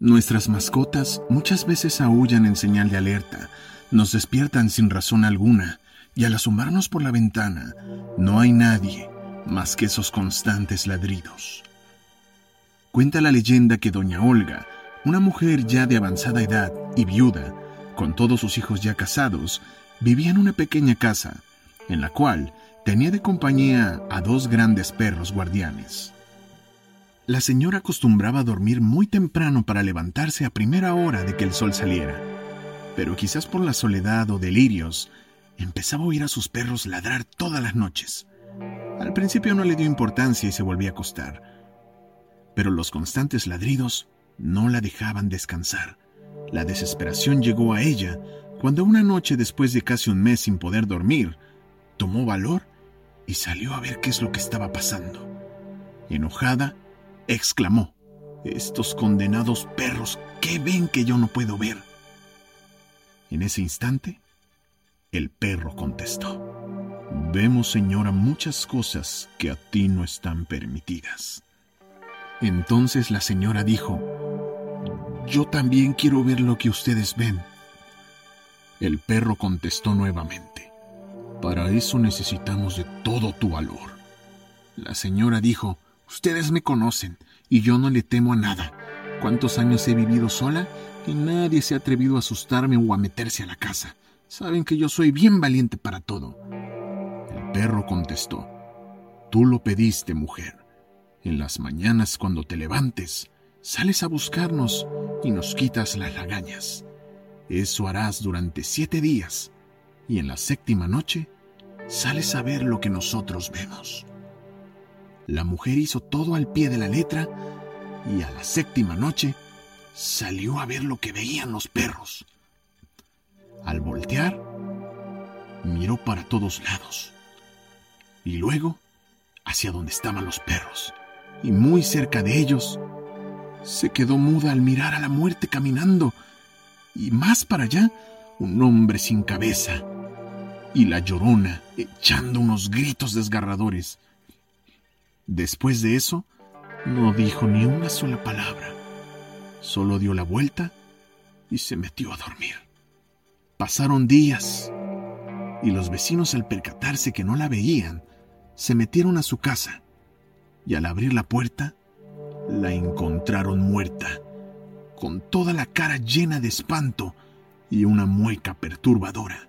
Nuestras mascotas muchas veces aullan en señal de alerta, nos despiertan sin razón alguna, y al asomarnos por la ventana, no hay nadie más que esos constantes ladridos. Cuenta la leyenda que doña Olga, una mujer ya de avanzada edad y viuda, con todos sus hijos ya casados, vivía en una pequeña casa, en la cual tenía de compañía a dos grandes perros guardianes. La señora acostumbraba a dormir muy temprano para levantarse a primera hora de que el sol saliera, pero quizás por la soledad o delirios, empezaba a oír a sus perros ladrar todas las noches. Al principio no le dio importancia y se volvía a acostar, pero los constantes ladridos no la dejaban descansar. La desesperación llegó a ella cuando una noche después de casi un mes sin poder dormir, tomó valor y salió a ver qué es lo que estaba pasando. Enojada, exclamó, Estos condenados perros, ¿qué ven que yo no puedo ver? En ese instante, el perro contestó, Vemos, señora, muchas cosas que a ti no están permitidas. Entonces la señora dijo, Yo también quiero ver lo que ustedes ven. El perro contestó nuevamente, Para eso necesitamos de todo tu valor. La señora dijo, Ustedes me conocen y yo no le temo a nada. ¿Cuántos años he vivido sola? Y nadie se ha atrevido a asustarme o a meterse a la casa. Saben que yo soy bien valiente para todo. El perro contestó, Tú lo pediste, mujer. En las mañanas cuando te levantes, sales a buscarnos y nos quitas las lagañas. Eso harás durante siete días, y en la séptima noche sales a ver lo que nosotros vemos. La mujer hizo todo al pie de la letra y a la séptima noche salió a ver lo que veían los perros. Al voltear, miró para todos lados y luego hacia donde estaban los perros y muy cerca de ellos se quedó muda al mirar a la muerte caminando y más para allá un hombre sin cabeza y la llorona echando unos gritos desgarradores. Después de eso, no dijo ni una sola palabra. Solo dio la vuelta y se metió a dormir. Pasaron días y los vecinos al percatarse que no la veían, se metieron a su casa y al abrir la puerta, la encontraron muerta, con toda la cara llena de espanto y una mueca perturbadora.